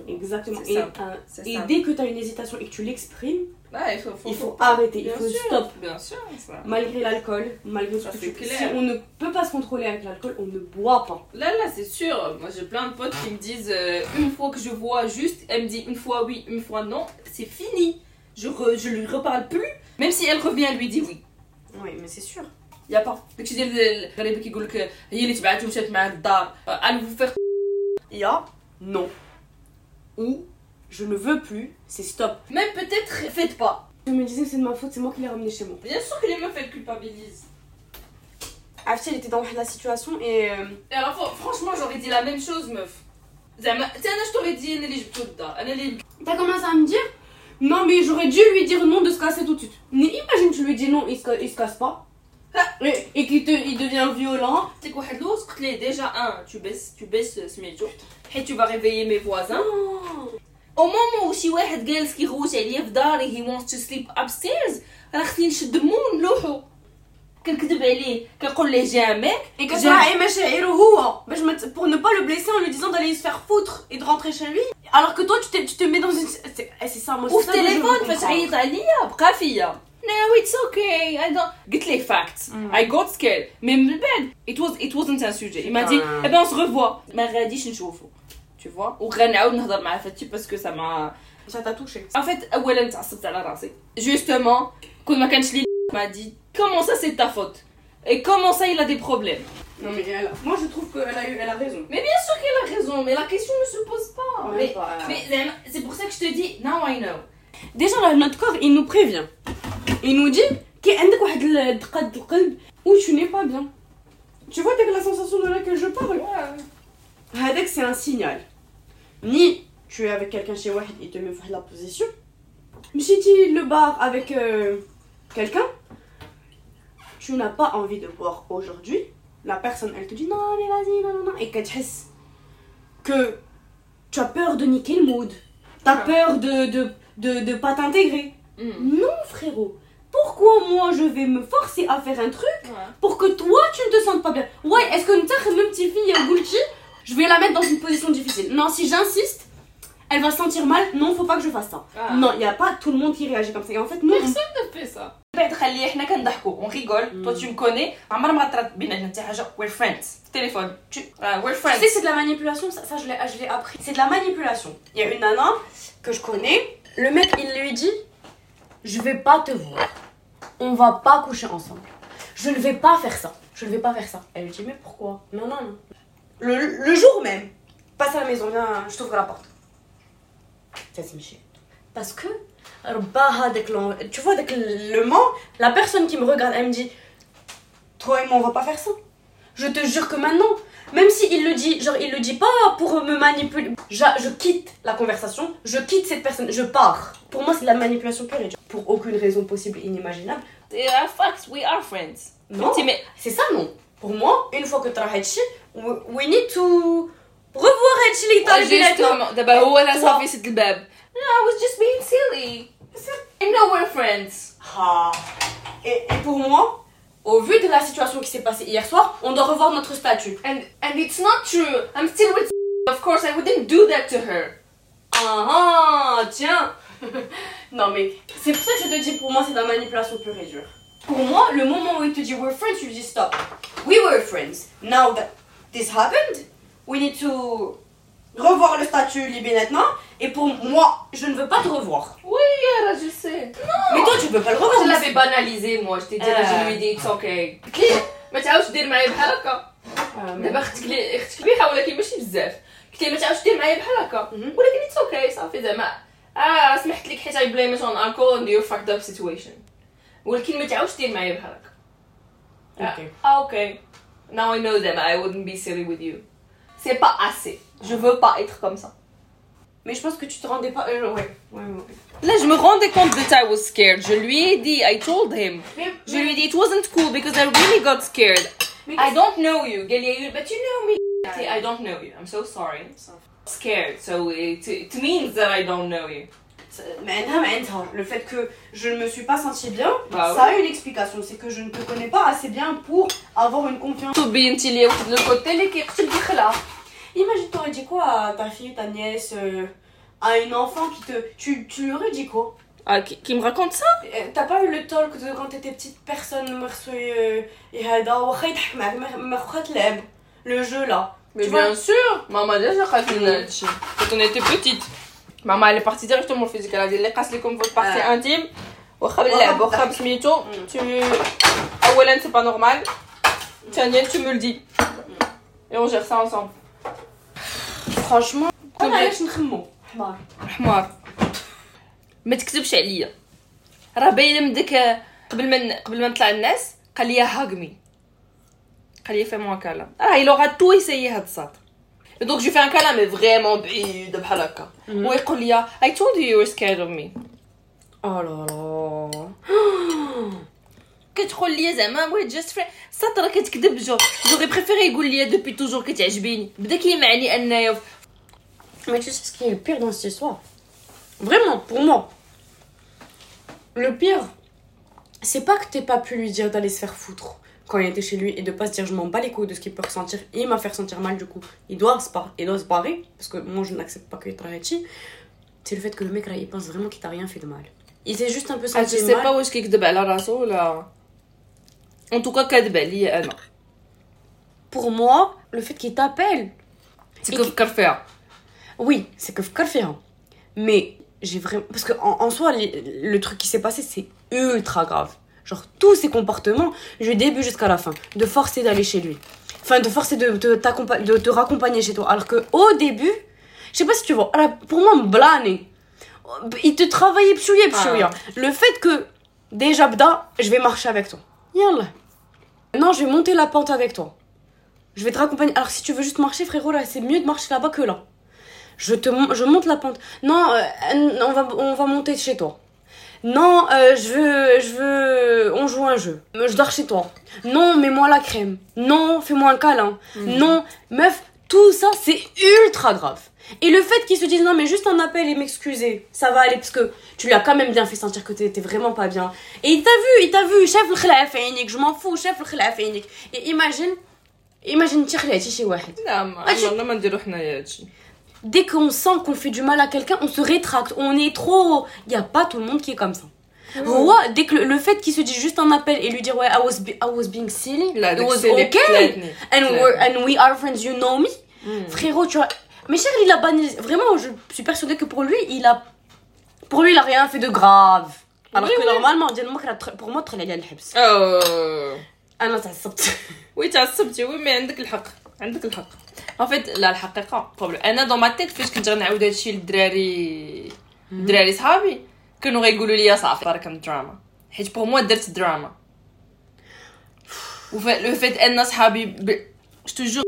Exactement. Et, ça. euh, et dès que tu as une hésitation et que tu l'exprimes, Ouais, il faut, faut, il faut pas. arrêter, il faut sûr, stop. Bien sûr, ça. Malgré l'alcool, malgré tout Ça, ce que tu. Si on ne peut pas se contrôler avec l'alcool, on ne boit pas. Là, là, c'est sûr. Moi, j'ai plein de potes qui me disent euh, une fois que je vois juste, elle me dit une fois oui, une fois non, c'est fini. Je, re- je lui reparle plus. Même si elle revient, elle lui dit oui. Oui, mais c'est sûr. يا با داكشي ديال الغريبه كيقول لك هي اللي تبعت ومشات مع الدار elle vous faire Il y a non. Ou je ne veux plus, c'est stop. même peut-être faites pas Je me disais, c'est de ma faute, c'est moi qui l'ai ramené chez moi. bien sûr que les meufs elles culpabilisent Afti, elle était dans la situation et. euh, et alors fr- franchement j'aurais dit la même chose meuf زعما حتى انا je t'aurais dit انا اللي جبتو للدار انا اللي T'as commencé à me dire Non, mais j'aurais dû lui dire non de se casser tout de suite. Mais imagine, tu lui dis non, il se, ca- il se casse pas. Et, et qu'il te, il devient violent. قلت لك واحد لوز قلت ليه déjà un tu baisses tu baisses سميتو حيت tu vas réveiller mes voisins au moment où شي واحد جالس كيغوت عليا في داري he wants to sleep upstairs راه خصني نشد مو ونلوحو كنكذب عليه كنقول ليه جامك Et que J'ai- ça aimé chez Hirohua. Ben, je me- Pour ne pas le blesser en lui disant d'aller se faire foutre et de rentrer chez lui. Alors que toi, tu te, tu te mets dans une. C'est eh, c'est ça, moi, c'est وفي ça que je veux التليفون فاش comprendre. عيط عليا بقى فيا No, it's okay. I don't. قلت ليه facts. Mm. I got scared. Mais من بعد it was it wasn't un sujet. Il m'a dit Ah. eh ben on se revoit. ما غاديش نشوفو. Tu vois وغنعاود نهضر معاه فهادشي parce que ça m'a Ça t'a touché. En fait اولا تعصبت على راسي. Justement كون ما كانش لي m'a dit Comment ça, c'est ta faute? Et comment ça, il a des problèmes? Non mais elle, moi je trouve qu'elle a, elle a raison. Mais bien sûr qu'elle a raison, mais la question ne se pose pas. Mais, bah, c'est pour ça que je te dis, now I know. Déjà là, notre corps il nous prévient. Il nous dit qu'il y a où tu n'es pas bien. Tu vois, t'as la sensation de laquelle je parle. Ouais. c'est un signal. Ni tu es avec quelqu'un chez Wahid et te met la position. Mais si tu le bar avec euh, quelqu'un, tu n'as pas envie de boire aujourd'hui. La personne, elle te dit non, mais vas-y, non, non, non. Et qu'elle que tu as peur de niquer le mood. T'as Ouais. peur de, de, de, de pas t'intégrer. Mm. Non, frérot. Pourquoi moi je vais me forcer à faire un truc Ouais. pour que toi tu ne te sentes pas bien? Ouais, est-ce que une même petite fille euh, Gulchi, je vais la mettre dans une position difficile? Non, si j'insiste, elle va se sentir mal. Non, faut pas que je fasse ça. Ah. Non, il n'y a pas tout le monde qui réagit comme ça. Et en fait. Personne ne fait ça. بعد خليه احنا كنضحكوا on rigole toi tu me connais عمر ما طرات بيناتنا حتى حاجه we're friends téléphone tu ah, we're Tu friends sais, c'est de la manipulation, ça, ça je l'ai je l'ai appris. C'est de la manipulation. Il y a une nana que je connais. Le mec, il lui dit Je vais pas te voir. On va pas coucher ensemble. Je ne vais pas faire ça. Je ne vais pas faire ça. Elle lui dit Mais pourquoi Non, non, non. Le, le jour même, passe à la maison, viens, je t'ouvre la porte. Ça, c'est Michel. Parce que, رباها داك l'en- tu vois, avec le ment, la personne qui me regarde, elle me dit Toi et moi, on va pas faire ça. Je te jure que maintenant, même s'il le dit, genre il le dit pas pour me manipuler, je, je quitte la conversation, je quitte cette personne, je pars. Pour moi, c'est de la manipulation pure et dure. Pour aucune raison possible et inimaginable. They are facts we are friends Non, انت mais c'est ça non. Pour moi, une fois que tu as هادشي, we we need to revoir هادشي اللي طالب بيناتنا. justement دابا هو اللي Toi. صافي سد الباب no I was just being silly I know we're friends Ah. Et, et pour moi, au vu de la situation qui s'est passée hier soir, on doit revoir notre statut. and and it's not true I'm still with of course I wouldn't do that to her Ah ah, tiens Non mais c'est pour ça que je te dis pour moi c'est de la manipulation pure et dure. Pour moi, le moment où il te dit we're friends, tu lui dis stop. We were friends. Now that this happened, we need to revoir le statut libé maintenant. Et pour moi, je ne veux pas te revoir. oui là je sais Mais toi, tu peux pas le Moi, revoir. je l'avais banalisé moi je t'ai dit là je lui ai dit it's okay قلت ليه ما تعاودش دير معايا بحال هكا Ah, mais- دابا اختك لي اختك كبيره ولكن ماشي بزاف قلت لي ما تعاودش دير معايا بحال هكا مهم. ولكن اتس اوكي صافي زعما اه سمحت لك حيت اي بليم ات اون الكول اند يور فاكد اب سيتويشن ولكن ما تعاودش دير معايا بحال هكا Ok. اه اوكي now I know them I wouldn't be silly with you c'est pas assez je veux pas être comme ça. Mais je pense que tu te rendais pas. Euh, ouais. Ouais, ouais. Là, je me rendais compte that I was scared. Je lui ai dit, I told him. Mais, je lui ai dit, it wasn't cool because I really got scared. I don't know you, Galia, but you know me. I don't know you. I'm so sorry. Scared, so it, it means that I don't know you. Mais le fait que je ne me suis pas sentie bien, bah ça a une explication. C'est que je ne te connais pas assez bien pour avoir une confiance. Imagine, t'aurais dit quoi à ta fille, ta nièce, euh, à une enfant qui te. Tu, tu lui aurais dit quoi? Ah, qui, qui, me raconte ça? Euh, t'as pas eu le talk de quand t'étais petite personne, euh, le jeu là. Mais tu bien vois sûr Maman, déjà, quand on était petite, maman elle est partie directement au physique. Elle a dit les casse-les comme votre partie ah. intime. Tu. Ah, c'est pas normal. Tiens, tu me le dis. Et on gère ça ensemble. أنا علاش نخمو حمار. حمار. ما تكذبش عليا. راه باينة من داك قبل ما قبل ما نطلع الناس قال لي هاغمي قال لي فيمون كلام راه il aura tout essayé هاد الساط. دونك جو في ان كلام مي فريمون بعيد بحال هكا. ويقول لي I told you you were scared of me. Oh là là. كتقول لي زعما وي جاست فري راه كتكذب جو جوغي بريفيري يقول لي دوبي توجور كتعجبيني بدا كيمعني أنايا Mais tu sais ce qui est le pire dans cette histoire? Vraiment, pour moi. Le pire, c'est pas que t'aies pas pu lui dire d'aller se faire foutre quand il était chez lui et de pas se dire je m'en bats les couilles de ce qu'il peut ressentir. Il m'a fait ressentir mal du coup. Il doit se, barrer, il doit se barrer parce que moi je n'accepte pas qu'il travaille C'est le fait que le mec là il pense vraiment qu'il t'a rien fait de mal. Il s'est juste un peu senti ah, tu sais pas où est-ce qu'il te là? En tout cas, Kadbel, il euh, Pour moi, le fait qu'il t'appelle. C'est que faire oui, c'est que Ferrand. Hein. Mais j'ai vraiment. Parce que en, soi, le, truc qui s'est passé, c'est ultra grave. Genre, tous ses comportements, du début jusqu'à la fin, de forcer d'aller chez lui. Enfin, de forcer de, te raccompagner chez toi. Alors que au début, je sais pas si tu vois, pour moi, blané. Il te travaillait pchouillé ah. pchouillé. Hein. Le fait que, déjà, bda, je vais marcher avec toi. Yallah. Non, je vais monter la pente avec toi. Je vais te raccompagner. Alors, si tu veux juste marcher, frérot, là, c'est mieux de marcher là-bas que là. Je, te, mon- je monte la pente. Non, euh, on, va, on va monter chez toi. Non, euh, je veux, je veux. On joue un jeu. Euh, Je dors chez toi. Non, mets-moi la crème. Non, fais-moi un câlin. Non, meuf, Tout ça, c'est ultra grave. Et le fait qu'ils se disent non, mais juste un appel et m'excuser, ça va aller parce que tu lui as quand même bien fait sentir que t'étais vraiment pas bien. Et il t'a vu, il t'a vu, chef le khilaf عينيك, je m'en fous, chef le khilaf عينيك. Et imagine, imagine تخلعتي شي واحد. لا ما عمرنا ما نديرو حنايا هادشي Dès qu'on sent qu'on fait du mal à quelqu'un, on se rétracte. On est trop. Il y a pas tout le monde qui est comme ça. Ouais, dès que le, le fait qu'il se dise juste un appel et lui dire ouais, I was, be- I was being silly, لا it داك was الشيء اللي okay, قتلتني. and, قتلتني. we're, and we are friends, you know me. Frérot, tu vois. Mais cher, il a banalisé. Vraiment, je suis persuadée que pour lui, il a. Pour lui, il a rien fait de grave. Alors Oui, que oui. normalement, ديال المكره تخ- pour moi, تخلي عليها الحبس. اوه أنا تعصبت. وي تعصبتي وي مي عندك الحق عندك الحق ان فيت لا الحقيقه بروبليم انا دون ما تيت فاش كنت غنعاود هادشي للدراري الدراري صحابي كانوا غيقولوا لي صافي راه كان دراما حيت بور موا درت دراما لو فيت ان صحابي ب... جو جور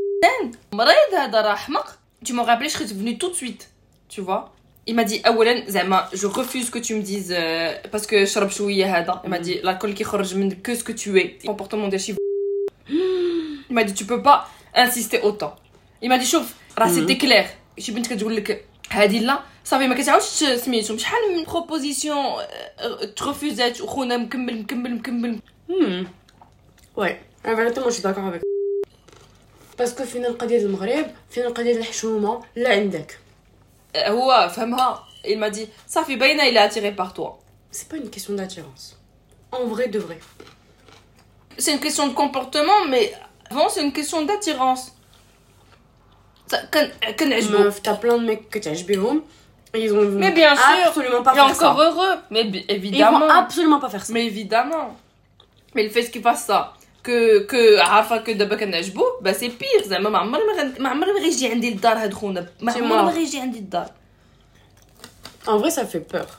مريض هذا راه حمق tu m'en rappelais je serais venue tout de suite tu vois il m'a dit اولا زعما je refuse que tu me dises euh, parce que شرب شويه هذا il m'a dit l'alcool كيخرج منك que ce que tu es comportement ديال شي il m'a dit tu peux pas insister autant il m'a dit شوف راه سيتي كلير شي بنت كتقول لك هادي لا صافي ما كتعاودش سميتو شحال من بروبوزيسيون ترفوزات وخونا مكمل مكمل مكمل Hmm. Ouais, la vérité, moi je suis d'accord avec Parce que فينا القضية ديال المغرب فينا القضية ديال الحشومة لا عندك هو فهمها il m'a dit صافي باينه il est attiré par toi C'est pas une question d'attirance. En vrai de vrai. c'est une question de comportement mais avant c'est une question d'attirance Ça- كان كنعجبو Meuf, t'as plein de mecs que t'as et ils ont Mais bien sûr. absolument pas il est faire encore ça. heureux mais bi- Ils vont évidemment absolument pas faire ça. Mais évidemment. Mais le fait qu'il fasse ça, que que عارفه que دابا كنعجبو bah c'est pire زعما ما عمري ما غن- ما عمري ما غيجي عندي للدار هاد خونا ما C'est عمري ما mort. غيجي عندي للدار En vrai, ça fait peur.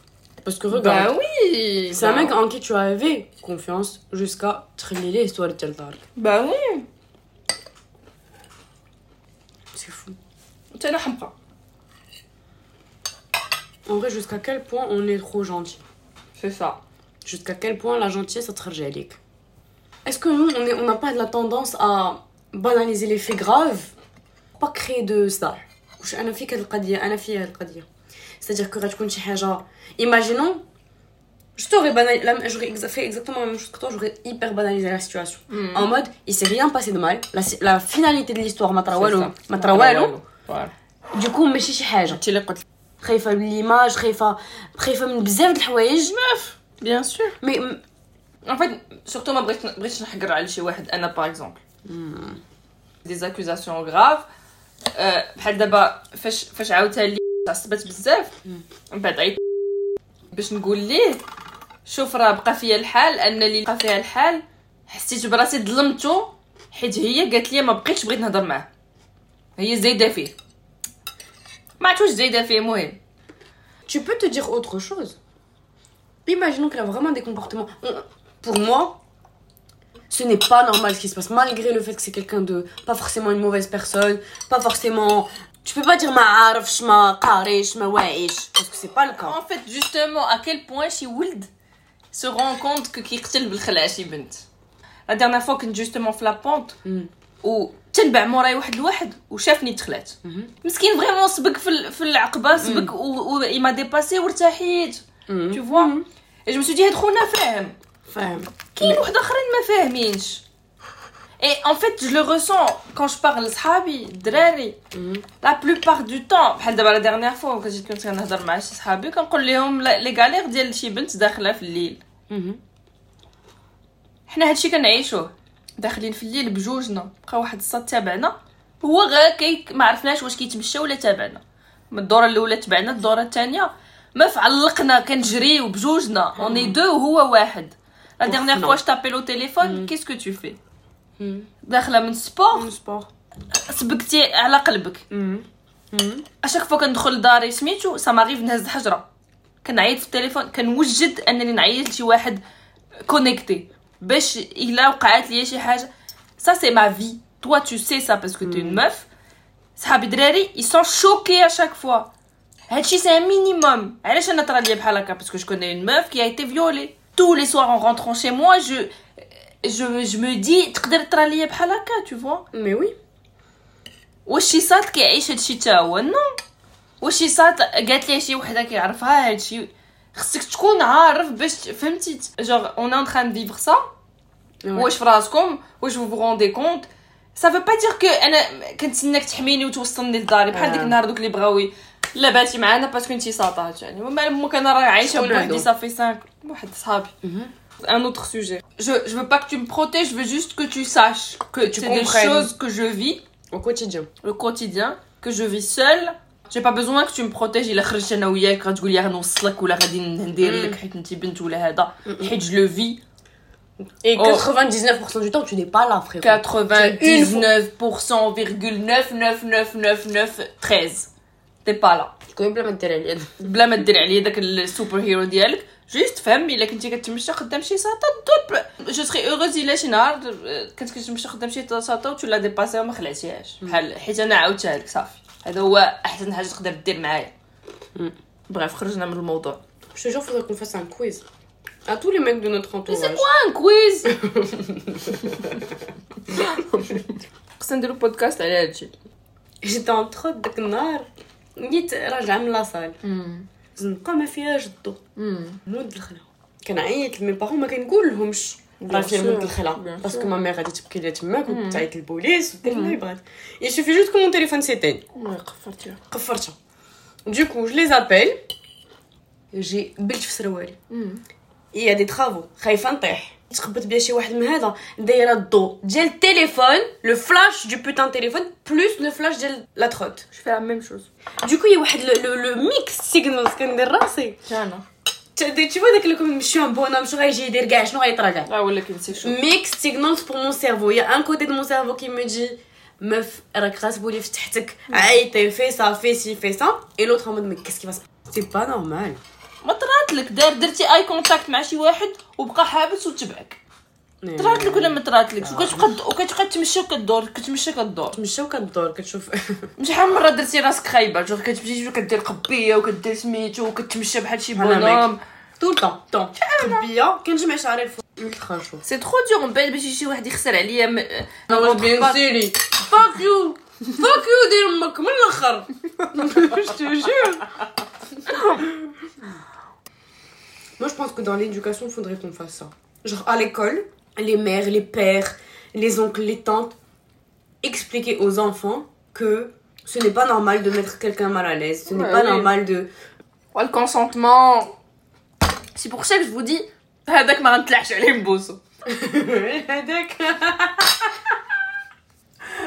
Parce que bah regarde, oui c'est un mec en qui tu avais confiance jusqu'à تخلي histoire de دارك. bah oui C'est la. En vrai, jusqu'à quel point on est trop gentil C'est ça. Jusqu'à quel point la gentillesse est Est-ce que nous, on n'a pas de la tendance à banaliser les faits graves? Pas créer de ça. C'est-à-dire que Imaginons, je t'aurais fait exactement la même chose que toi, j'aurais hyper banalisé la situation. Hmm. En mode, il s'est rien passé de mal. La, finalité de l'histoire, matrawalo, coup ماشي شي حاجة انت اللي قلت خايفه من ليماج خايفه خايفه من بزاف د الحوايج bien sûr. مي en fait surtout ما بغيت بغيتش نحقر على شي واحد أنا باغ اكزومبل accusations graves. آه، بحال دابا فاش فاش عاودتها لي عصبت بزاف من بعد عيط باش نقول ليه شوف راه بقى فيا الحال ان اللي بقى فيها الحال حسيت براسي ظلمتو حيت هي قالت لي ما بقيتش بغيت نهضر معاه Ils des défis. Ma touche moi. Tu peux te dire autre chose. Imaginons qu'elle a vraiment des comportements. Pour moi, ce n'est pas normal ce qui se passe, malgré le fait que c'est quelqu'un de pas forcément une mauvaise personne, pas forcément. Tu peux pas dire ma arf, ma qarish, ma waish, parce que c'est pas le cas. En fait, justement, à quel point chez Wild se rend compte que qui bil La dernière fois que justement flappante, mm. où تنبع موراي واحد الواحد وشافني. مهم. مسكين فريمون سبق في في العقبة سبق و و ما ديباسي وارتحيت. Je me suis dit هاد خونا فاهم. فاهم. كاين واحد آخرين ما فاهمينش. Et en fait, je le ressens quand je parle لصحابي الدراري. لا بلوبار دو طون بحال دابا لا ديرنيير فوا كنت كنت كنهضر مع شي صحابي كنقول لهم لي غالير ديال شي بنت داخلة في الليل. حنا هادشي كنعيشوه داخلين في الليل بجوجنا. بقى واحد الصاد تابعنا. هو غير كي ما عرفناش واش كيتمشى ولا تابعنا. من الدورة الأولى تبعنا الدورة الثانية. ما فعلقنا كنجريو بجوجنا. اوني دو وهو واحد. لا ديرنيير. فوا جتابيل أو تيليفون كيسكو تو في. داخلة من سبور Le sport. سبقتي على قلبك. اشاك فوا كندخل لداري سميتو سا ماريف نهز حجره كنعيط في التليفون. كنوجد أنني نعيط لشي واحد كونيكتي باش الا وقعات ليا شي حاجه سا سي ما في توا تو سي سا باسكو تي اون ميف صحابي دراري اي سون شوكي اشاك فوا هادشي سي ان مينيموم علاش انا طرا ليا بحال هكا باسكو جو كوني اون ميف كي a été violée tous les soirs en rentrant chez moi je je je me dis تقدر طرا ليا بحال هكا tu vois Mais oui. واش شي صات كيعيش هادشي حتى هو نو واش شي صات قالت لي شي وحده كيعرفها هادشي خصك تكون عارف باش فهمتي جوغ اون ان تران فيفر سا واش في راسكم واش فو روندي كونت سا فو با دير كو أنا كنتسناك تحميني وتوصلني لداري. بحال ديك. النهار دوك اللي بغاو ي- لاباتي معانا باسكو انتي ساطات يعني. وما ممكن أنا راه عايشه بوحدي؟ صافي 5 واحد صحابي. Un autre sujet. Je, je veux pas que tu me protèges, je veux juste que tu saches que Tu c'est des choses que je vis, Au quotidien. le quotidien, que je vis seule. J'ai pas besoin que tu me protèges. الا خرجت أنا وياك غتقول لي غنوصلك ولا غادي ندير Mm. لك حيت انت بنت ولا هذا حيت je le vis. Et Oh. 99% du temps, tu n'es pas là, frérot. 99,9999913 t'es pas là Tu connais plein de télé. بلا ما دير عليا داك السوبر هيرو ديالك جيست فهم الا كنتي كتمشى قدام شي ساطا دوب جو سري اوغوز الا شي نهار كنت كتمشى قدام شي ساطا و لا ديباسي وما خلعتيهاش بحال حيت انا عاودتها لك صافي هذا هو احسن حاجه تقدر دير معايا Mm. بريف خرجنا من الموضوع Je te jure, faudrait qu'on fasse un quiz. À tous les mecs de notre entourage. ان كويز خصنا نديرو بودكاست على هادشي J'étais en trotte داك النهار نيت راجعة من لاصال زنقة ما فيهاش الضوء مود الخلا كنعيط لمي بارون ما كنقول لهمش راه فيها مود الخلا Bien باسكو sûr. ما مي غادي تبكي لي تماك Mm. وتعيط للبوليس ودير اللي بغات il suffit juste que mon téléphone s'éteigne قفرتيها قفرتها du coup je les appelle j'ai بلت في سروالي il y a des travaux خايفه نطيح تخبط بيا شي واحد من هذا دايره الضوء ديال التليفون لو فلاش دو بوتان تليفون بلوس لو فلاش ديال لا تروت جو في لا ميم شوز Du coup, il y a واحد le, le, le mix signals كندير راسي انا tu vois داك اللي كون مشي ان بونام شنو غيجي يدير كاع شنو غيطرا كاع اه ولا كنتي شو mix signals pour mon cerveau il y a un côté de mon cerveau qui me dit meuf راك غتبولي في تحتك عيطي في ça في سي في ça et l'autre en mode mais qu'est-ce qui va se passer c'est pas normal ما طرات لك دار درتي اي كونتاكت مع شي واحد وبقى حابس وتبعك. طرات لك ولا ما طرات لكش وكتبقى وكتبقى تمشي وكدور كتمشي كدور تمشى وكدور كتشوف. شحال مرة درتي راسك خايبة جو كتمشي كدير قبية وكدير سميتو وكتمشى بحال شي بونوم le temps طون قبية كنجمع شعري الفوق سي ترو دور من بعد باش يجي واحد يخسر عليا بيان سيري fuck you! Fuck you دير أمك من الأخر. Moi, je pense que dans l'éducation, il faudrait qu'on fasse ça. Genre, à l'école, les mères, les pères, les oncles, les tantes, expliquer aux enfants que ce n'est pas normal de mettre quelqu'un mal à l'aise. Ce n'est Ouais, pas oui. normal de... Ouais, le consentement c'est pour ça que je vous dis هذاك ما غنطلعش عليه نبوسو هذاك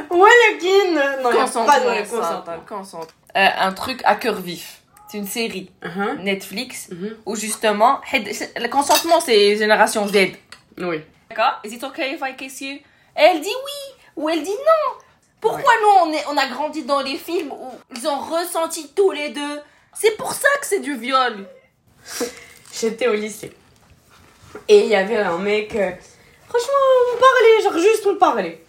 ولكن non, y a pas de consentement consentement Euh, un truc à cœur vif c'est une série Uh-huh. Netflix Mhm. où justement le consentement c'est génération Z Oui. D'accord? Is it okay if I kiss you? Et elle dit oui ou elle dit non. Pourquoi nous on, est, on a grandi dans les films où ils ont ressenti tous les deux? C'est pour ça que c'est du viol. J'étais au lycée. Et il y avait un mec. euh, franchement, on parlait, genre juste on parlait.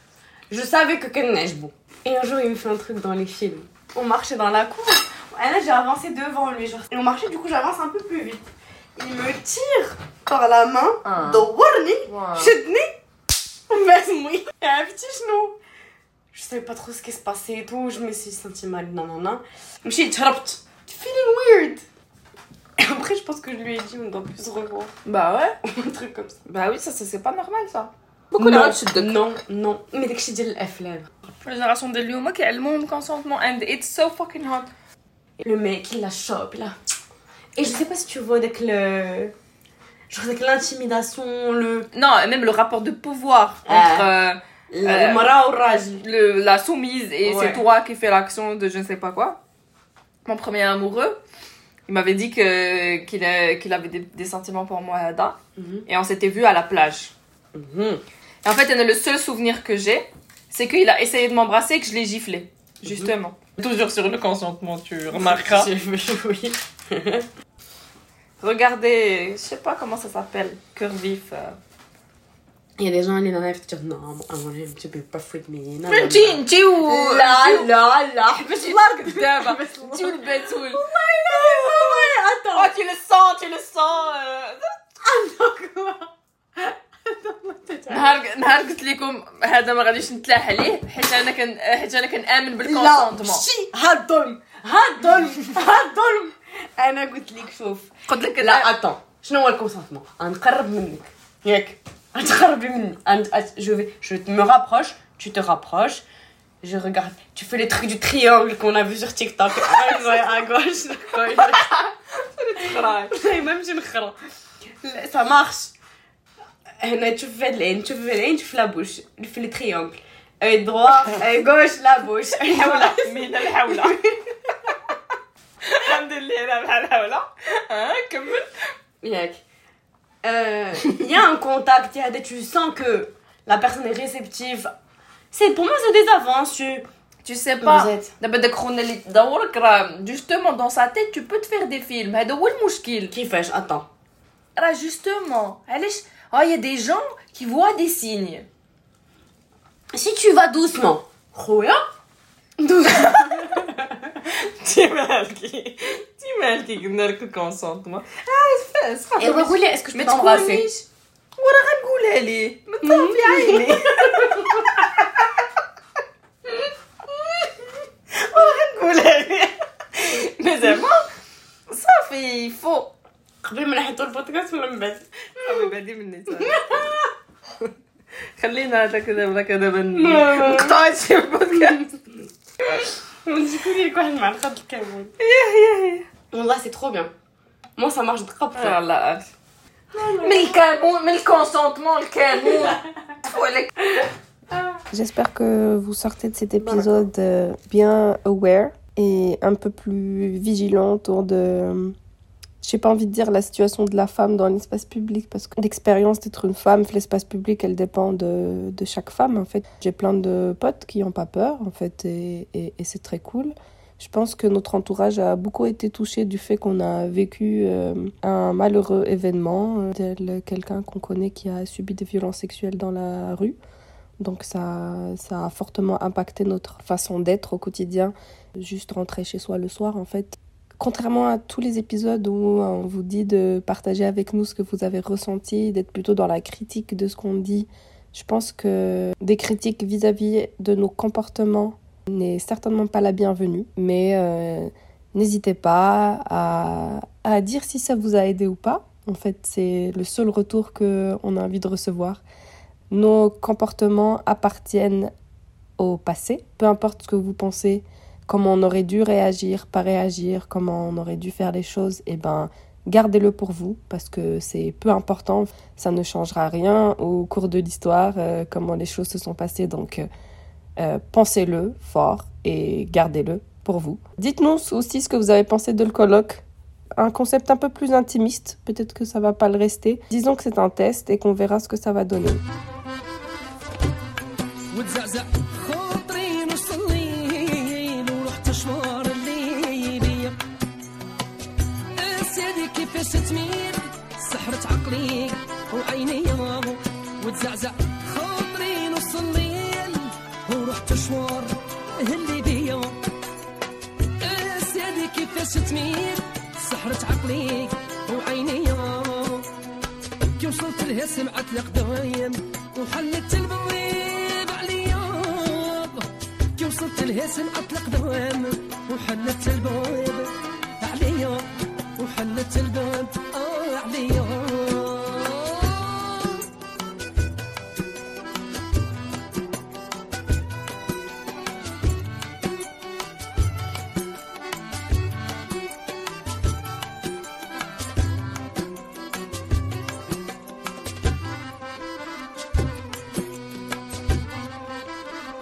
Je savais que Ken beau. Et un jour, il me fait un truc dans les films. On marchait dans la cour et là, j'ai avancé devant lui. Genre. Et on marchait, du coup, j'avance un peu plus vite. Il me tire par la main. Ah. The warning. Wow. Je Merci. Et un petit genou. Je savais pas trop ce qui se passait et tout. Je me suis sentie mal. Non, non, non. Je me suis Feeling weird. Et après, je pense que je lui ai dit, on doit plus se revoir. Bah ouais. un truc comme ça. Bah oui, ça, c'est pas normal ça. Beaucoup non, de Non, non. Mais dès que je dis le F-lèvre. La génération de l'humain qui est le monde consentement and it's so fucking hot le mec, il la chope, là. Et je sais pas si tu vois avec le. Genre avec l'intimidation, le. Non, même le rapport de pouvoir Ah. entre euh, Le Euh, rage. le, la soumise et Ouais. c'est toi qui fais l'action de je ne sais pas quoi. Mon premier amoureux, il m'avait dit que qu'il avait des, des sentiments pour moi, Ada. Mhm. Et on s'était vu à la plage. Mhm. Et en fait, le seul souvenir que j'ai, c'est qu'il a essayé de m'embrasser et que je l'ai giflé. Justement. Toujours sur le consentement, tu remarqueras. J'ai vu, oui. Regardez, je sais pas comment ça s'appelle, cœur vif. euh. Il y a des gens, les nanas, ils te disent non, moi, j'aime, tu peux pas foutre mes nanas. انتي انتي و لا لا لا حبس الله دابا انتي والبتول Attends. Oh, tu le sens, tu le sens. euh. Attends, moi, t'as dit نهار نهار قلت لكم هذا ما غاديش نتلاح عليه حيت أنا كان حيت أنا كنآمن لا بالكونسونتمون ماشي هاد الظلم هاد الظلم هاد الظلم أنا قلت لك شوف. قلت لك لا أتون شنو هو الكونسونتمون غنقرب منك. ياك غتقربي مني. جو في je me rapproche tu te rapproches. Je regarde. Tu fais les trucs du triangle qu'on a vu sur TikTok. À gauche à gauche. Même je نخرا ça marche. هنا تشوف في هاد العين تشوف في العين تشوف لا بوش في لي تريونغل اي دروا اي غوش لا بوش الحولة من الحولة الحمد لله انا بحال الحولة ها كمل Yak. Euh, Il y a un contact, il y a des, tu sens que la personne est réceptive. C'est pour moi c'est des avances. Tu, Tu sais Vous pas êtes. دابا داك خونا اللي تدورك راه جوستومون دون سا تيت tu peux te faire des films هذا هو المشكل كيفاش attends. راه جوستومون علاش اه يا دي جون qui voient des signes Si tu vas doucement, خويا تي مالكي تي مالكي قلنا لك الكونسونتمون اه صافي et قولي est-ce que je ما peux t'embrasser تكونيش وراه غنقولها ليه ما تطلبي عيني وراه غنقولها ليه مي زعما صافي فو قبل ما نحطوا البودكاست ولا من بعد صافي بعدي مني صافي خلينا هذاك دابا دابا نقطع هادشي البودكاست نقولي لك واحد مع الخط الكامل ياه ياه والله سي ترو بيان moi ça marche de ياه لا من الكامون من الكونسونتمون الكامون ولك J'espère que vous sortez de cet épisode euh, bien aware et un peu plus vigilant autour de, j'ai pas envie de dire la situation de la femme dans l'espace public parce que l'expérience d'être une femme, l'espace public, elle dépend de, chaque femme en fait. J'ai plein de potes qui ont pas peur en fait et c'est très cool. Je pense que notre entourage a beaucoup été touché du fait qu'on a vécu euh, un malheureux événement, euh, tel quelqu'un qu'on connaît qui a subi des violences sexuelles dans la rue. Donc ça, ça a fortement impacté notre façon d'être au quotidien. Juste rentrer chez soi le soir, en fait. Contrairement à tous les épisodes où on vous dit de partager avec nous ce que vous avez ressenti, d'être plutôt dans la critique de ce qu'on dit, je pense que des critiques vis-à-vis de nos comportements n'est certainement pas la bienvenue. Mais euh, n'hésitez pas à, à dire si ça vous a aidé ou pas. En fait, c'est le seul retour qu'on a envie de recevoir nos comportements appartiennent au passé. Peu importe ce que vous pensez, comment on aurait dû réagir, pas réagir, comment on aurait dû faire les choses, eh ben, gardez-le pour vous parce que c'est peu important. Ça ne changera rien au cours de l'histoire, euh, comment les choses se sont passées. Donc, euh, pensez-le fort et gardez-le pour vous. Dites-nous aussi ce que vous avez pensé de le colloque. Un concept un peu plus intimiste, peut-être que ça va pas le rester. Disons que c'est un test et qu'on verra ce que ça va donner. كيفاش تميل سحرت عقلي وعيني وتزعزع خاطري نص الليل ورحت شوار الليلية سيدي كيفاش تميل سحرت عقلي وعيني كي وصلت لها سمعت القدايم وحلت البويب عليا كي وصلت لها سمعت القدايم وحلت البويب عليا وحلت الباب آه عليا